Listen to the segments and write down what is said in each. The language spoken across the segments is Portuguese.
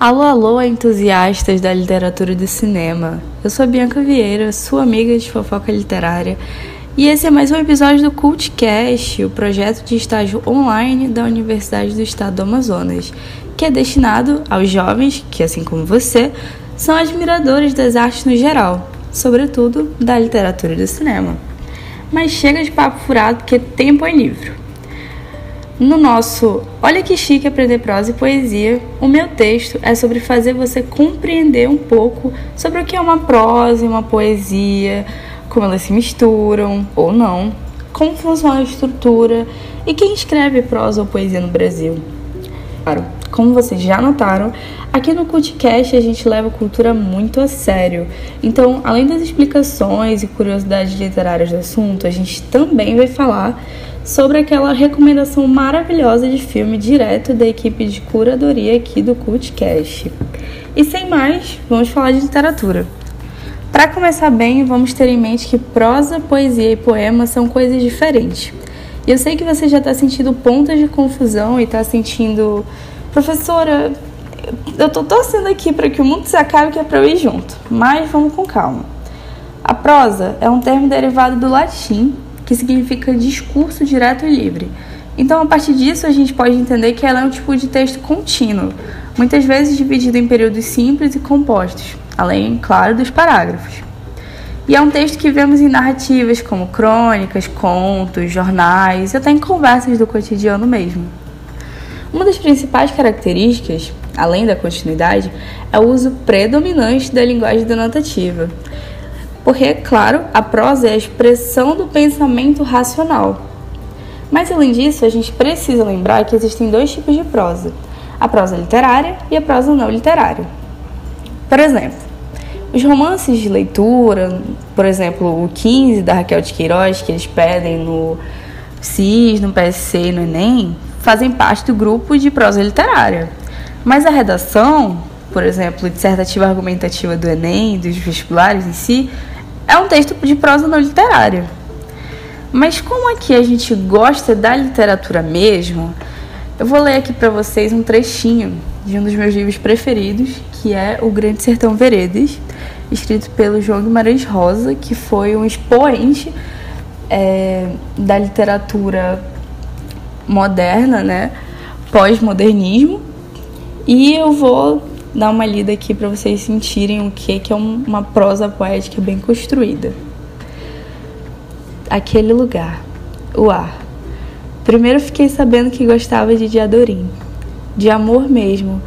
Alô, alô, entusiastas da literatura e do cinema. Eu sou a Bianca Vieira, sua amiga de fofoca literária, e esse é mais um episódio do CultCast, o projeto de estágio online da Universidade do Estado do Amazonas, que é destinado aos jovens que, assim como você, são admiradores das artes no geral, sobretudo da literatura e do cinema. Mas chega de papo furado porque tempo é livro. No nosso Olha que chique aprender prosa e poesia, o meu texto é sobre fazer você compreender um pouco sobre o que é uma prosa e uma poesia, como elas se misturam ou não, como funciona a estrutura e quem escreve prosa ou poesia no Brasil. Claro, como vocês já notaram, aqui no CultCast a gente leva a cultura muito a sério. Então, além das explicações e curiosidades literárias do assunto, a gente também vai falar sobre aquela recomendação maravilhosa de filme direto da equipe de curadoria aqui do CultCast. E sem mais, vamos falar de literatura. Para começar bem, vamos ter em mente que prosa, poesia e poema são coisas diferentes. E eu sei que você já está sentindo pontos de confusão e está sentindo, professora, eu estou torcendo aqui para que o mundo se acabe que é para eu ir junto, mas vamos com calma. A prosa é um termo derivado do latim que significa discurso direto e livre. Então, a partir disso, a gente pode entender que ela é um tipo de texto contínuo, muitas vezes dividido em períodos simples e compostos, além, claro, dos parágrafos. E é um texto que vemos em narrativas como crônicas, contos, jornais até em conversas do cotidiano mesmo. Uma das principais características, além da continuidade, é o uso predominante da linguagem denotativa, porque, claro, a prosa é a expressão do pensamento racional. Mas, além disso, a gente precisa lembrar que existem dois tipos de prosa: a prosa literária e a prosa não literária. Por exemplo, os romances de leitura, por exemplo, o 15 da Raquel de Queiroz, que eles pedem no CIS, no PSC e no Enem, fazem parte do grupo de prosa literária. Mas a redação, por exemplo, dissertativa argumentativa do Enem, dos vestibulares em si, é um texto de prosa não literária. Mas como aqui a gente gosta da literatura mesmo, eu vou ler aqui para vocês um trechinho de um dos meus livros preferidos, que é O Grande Sertão Veredas, escrito pelo João Guimarães Rosa, que foi um expoente é, da literatura moderna, né, pós-modernismo. E eu vou dar uma lida aqui para vocês sentirem o que é uma prosa poética bem construída. Aquele lugar, o ar. Primeiro fiquei sabendo que gostava de Diadorim, de amor mesmo,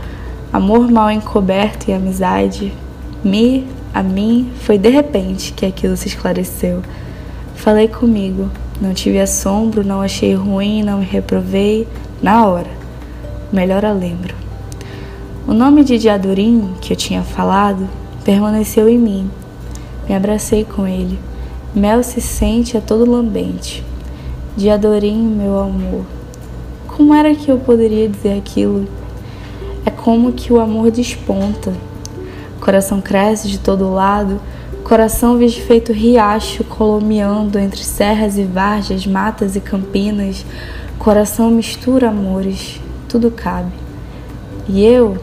amor mal encoberto e amizade. Me, a mim, foi de repente que aquilo se esclareceu. Falei comigo, não tive assombro, não achei ruim, não me reprovei, na hora. Melhor a lembro. O nome de Diadorim, que eu tinha falado, permaneceu em mim. Me abracei com ele. Mel se sente a todo lambente. Diadorim, meu amor. Como era que eu poderia dizer aquilo? É como que o amor desponta. Coração cresce de todo lado, coração vejo feito riacho colomeando entre serras e varjas, matas e campinas. Coração mistura amores, tudo cabe. E eu,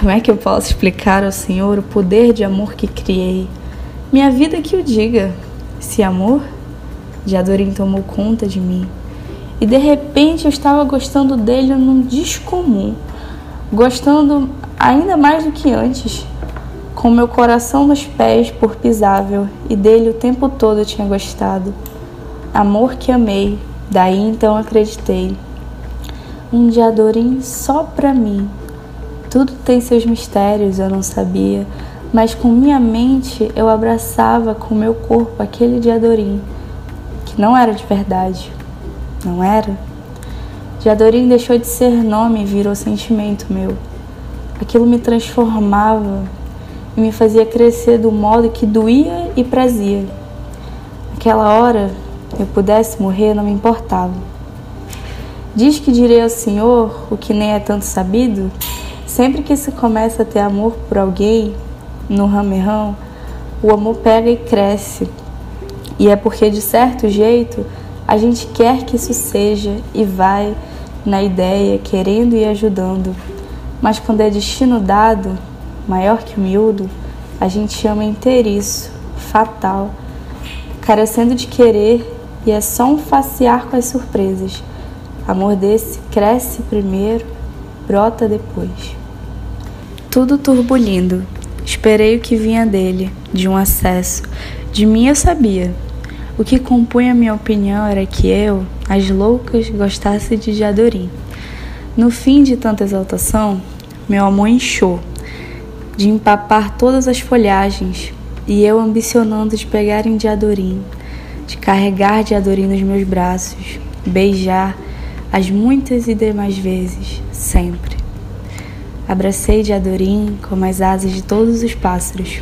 como é que eu posso explicar ao Senhor o poder de amor que criei? Minha vida que o diga. Se amor, Jadorim tomou conta de mim. E de repente eu estava gostando dele num descomum, gostando ainda mais do que antes, com meu coração nos pés por pisável, e dele o tempo todo eu tinha gostado. Amor que amei, daí então acreditei. Um Diadorim só pra mim, tudo tem seus mistérios, eu não sabia, mas com minha mente eu abraçava com meu corpo aquele Diadorim, que não era de verdade, não era? Diadorim deixou de ser nome e virou sentimento meu. Aquilo me transformava e me fazia crescer do modo que doía e prazia. Naquela hora, eu pudesse morrer, não me importava. Diz que direi ao Senhor o que nem é tanto sabido, Sempre que se começa a ter amor por alguém, no ramerrão, o amor pega e cresce. E é porque, de certo jeito, a gente quer que isso seja e vai na ideia, querendo e ajudando. Mas quando é destino dado, maior que o miúdo, a gente ama inteiriço, fatal, carecendo de querer e é só um facear com as surpresas. Amor desse cresce primeiro, brota depois. Tudo turbulindo, esperei o que vinha dele, de um acesso. De mim eu sabia. O que compunha minha opinião era que eu, as loucas, gostasse de Jadorim. No fim de tanta exaltação, meu amor inchou, de empapar todas as folhagens, e eu ambicionando de pegar em Diadorim, de carregar Diadorim nos meus braços, beijar as muitas e demais vezes, sempre. Abracei Diadorim como as asas de todos os pássaros.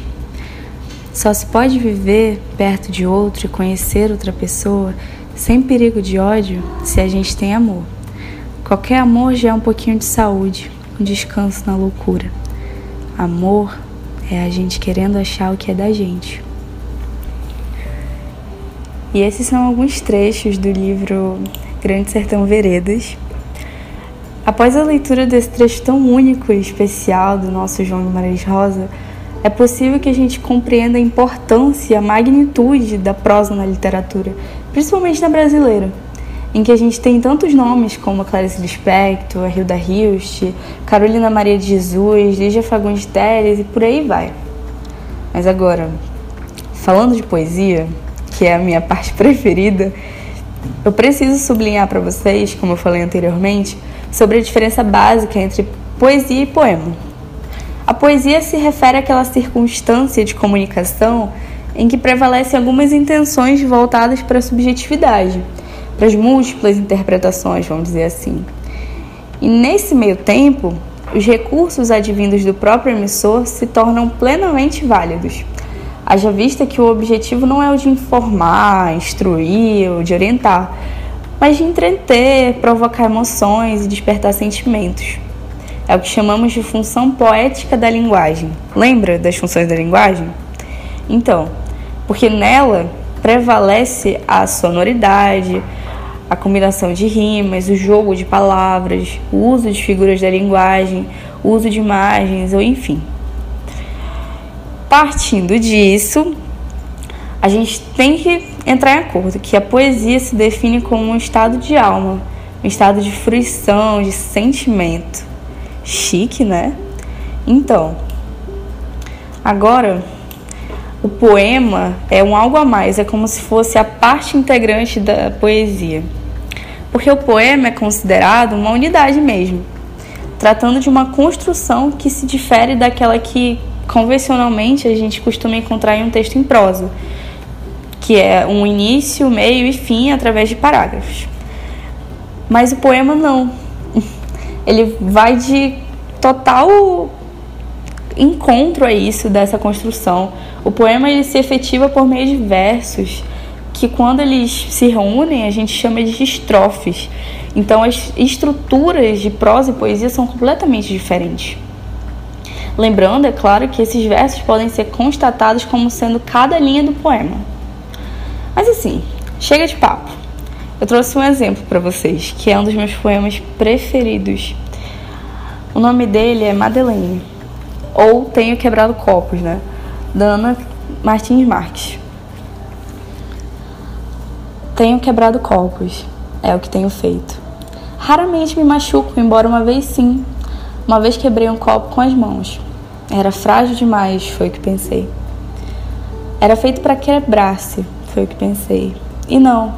Só se pode viver perto de outro e conhecer outra pessoa sem perigo de ódio se a gente tem amor. Qualquer amor já é um pouquinho de saúde, um descanso na loucura. Amor é a gente querendo achar o que é da gente. E esses são alguns trechos do livro Grande Sertão Veredas. Após a leitura desse trecho tão único e especial do nosso João Guimarães Rosa, é possível que a gente compreenda a importância e a magnitude da prosa na literatura, principalmente na brasileira em que a gente tem tantos nomes como Clarice Lispector, a Hilda Hilst, Carolina Maria de Jesus, Lígia Fagundes Teles e por aí vai. Mas agora, falando de poesia, que é a minha parte preferida, eu preciso sublinhar para vocês, como eu falei anteriormente, sobre a diferença básica entre poesia e poema. A poesia se refere àquela circunstância de comunicação em que prevalecem algumas intenções voltadas para a subjetividade para as múltiplas interpretações, vamos dizer assim. E nesse meio tempo, os recursos advindos do próprio emissor se tornam plenamente válidos. Haja vista que o objetivo não é o de informar, instruir ou de orientar, mas de entreter, provocar emoções e despertar sentimentos. É o que chamamos de função poética da linguagem. Lembra das funções da linguagem? Então, porque nela prevalece a sonoridade, a combinação de rimas, o jogo de palavras, o uso de figuras da linguagem, o uso de imagens, ou enfim. Partindo disso, a gente tem que entrar em acordo que a poesia se define como um estado de alma, um estado de fruição, de sentimento. Chique, né? Então, agora o poema é um algo a mais, é como se fosse a parte integrante da poesia porque o poema é considerado uma unidade mesmo, tratando de uma construção que se difere daquela que convencionalmente a gente costuma encontrar em um texto em prosa, que é um início, meio e fim através de parágrafos. Mas o poema não. Ele vai de total encontro a isso dessa construção. O poema ele se efetiva por meio de versos que quando eles se reúnem a gente chama de estrofes. Então as estruturas de prosa e poesia são completamente diferentes. Lembrando, é claro, que esses versos podem ser constatados como sendo cada linha do poema. Mas assim, chega de papo. Eu trouxe um exemplo para vocês, que é um dos meus poemas preferidos. O nome dele é Madeleine, ou Tenho Quebrado Copos, né? Da Ana Martins Marques. Tenho quebrado copos, é o que tenho feito. Raramente me machuco, embora uma vez sim. Uma vez quebrei um copo com as mãos. Era frágil demais, foi o que pensei. Era feito para quebrar-se, foi o que pensei. E não.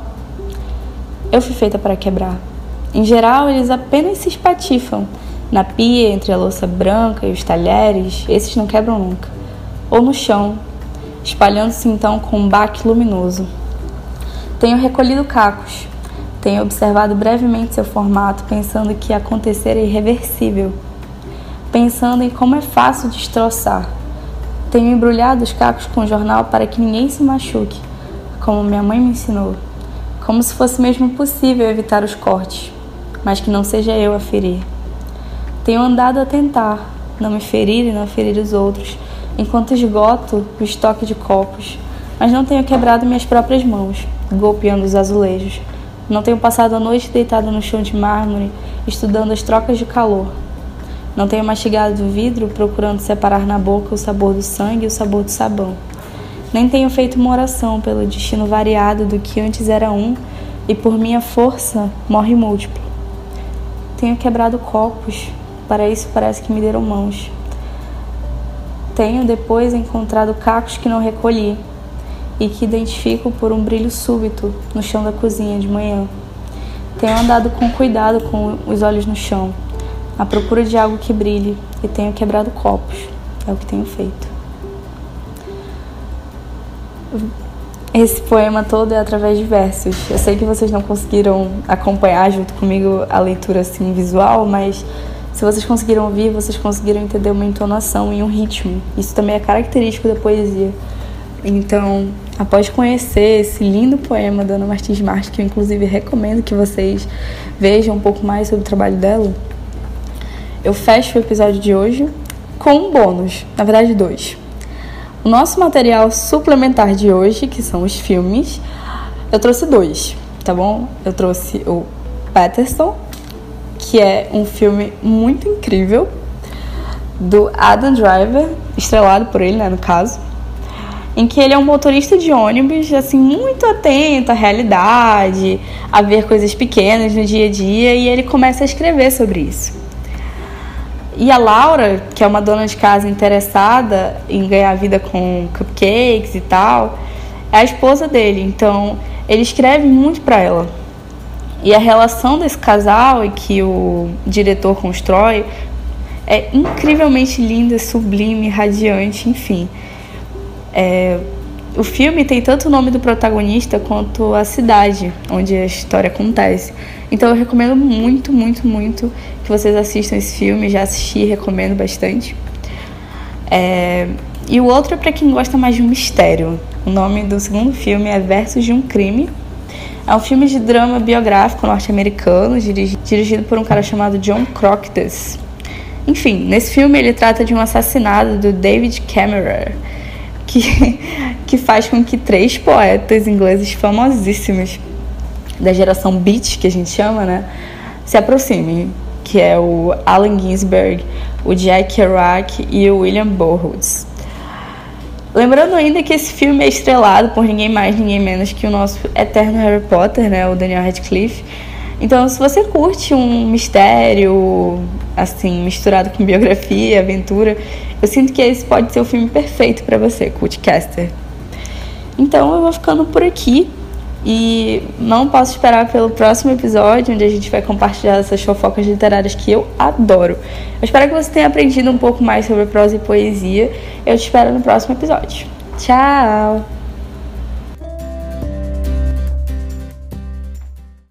Eu fui feita para quebrar. Em geral, eles apenas se espatifam. Na pia, entre a louça branca e os talheres, esses não quebram nunca. Ou no chão, espalhando-se então com um baque luminoso. Tenho recolhido cacos. Tenho observado brevemente seu formato, pensando que acontecer é irreversível. Pensando em como é fácil destroçar. Tenho embrulhado os cacos com jornal para que ninguém se machuque, como minha mãe me ensinou. Como se fosse mesmo possível evitar os cortes, mas que não seja eu a ferir. Tenho andado a tentar não me ferir e não ferir os outros, enquanto esgoto o estoque de copos, mas não tenho quebrado minhas próprias mãos golpeando os azulejos. Não tenho passado a noite deitada no chão de mármore, estudando as trocas de calor. Não tenho mastigado vidro procurando separar na boca o sabor do sangue e o sabor do sabão. Nem tenho feito uma oração pelo destino variado do que antes era um e por minha força morre múltiplo. Tenho quebrado copos, para isso parece que me deram mãos. Tenho depois encontrado cacos que não recolhi e que identifico por um brilho súbito no chão da cozinha de manhã. Tenho andado com cuidado com os olhos no chão, à procura de algo que brilhe, e tenho quebrado copos. É o que tenho feito. Esse poema todo é através de versos. Eu sei que vocês não conseguiram acompanhar junto comigo a leitura assim visual, mas se vocês conseguiram ouvir, vocês conseguiram entender uma entonação e um ritmo. Isso também é característico da poesia. Então, após conhecer esse lindo poema da Ana Martins Marques, que eu inclusive recomendo que vocês vejam um pouco mais sobre o trabalho dela, eu fecho o episódio de hoje com um bônus, na verdade dois. O nosso material suplementar de hoje, que são os filmes, eu trouxe dois, tá bom? Eu trouxe o Patterson, que é um filme muito incrível, do Adam Driver, estrelado por ele, né, no caso em que ele é um motorista de ônibus, assim, muito atento à realidade, a ver coisas pequenas no dia a dia, e ele começa a escrever sobre isso. E a Laura, que é uma dona de casa interessada em ganhar vida com cupcakes e tal, é a esposa dele, então ele escreve muito para ela. E a relação desse casal e que o diretor constrói é incrivelmente linda, sublime, radiante, enfim. É, o filme tem tanto o nome do protagonista quanto a cidade onde a história acontece. Então eu recomendo muito, muito, muito que vocês assistam esse filme. Já assisti, recomendo bastante. É, e o outro é para quem gosta mais de um mistério. O nome do segundo filme é Versos de um Crime. É um filme de drama biográfico norte-americano, dirigido por um cara chamado John Croctus. Enfim, nesse filme ele trata de um assassinato do David Cameron que, que faz com que três poetas ingleses famosíssimos da geração beat, que a gente chama, né, se aproximem, que é o Allen Ginsberg, o Jack Kerouac e o William Burroughs. Lembrando ainda que esse filme é estrelado por ninguém mais, ninguém menos que o nosso eterno Harry Potter, né, o Daniel Radcliffe. Então, se você curte um mistério, assim, misturado com biografia, aventura, eu sinto que esse pode ser o filme perfeito para você, Cultcaster. Então eu vou ficando por aqui e não posso esperar pelo próximo episódio, onde a gente vai compartilhar essas fofocas literárias que eu adoro. Eu espero que você tenha aprendido um pouco mais sobre prosa e poesia. Eu te espero no próximo episódio. Tchau!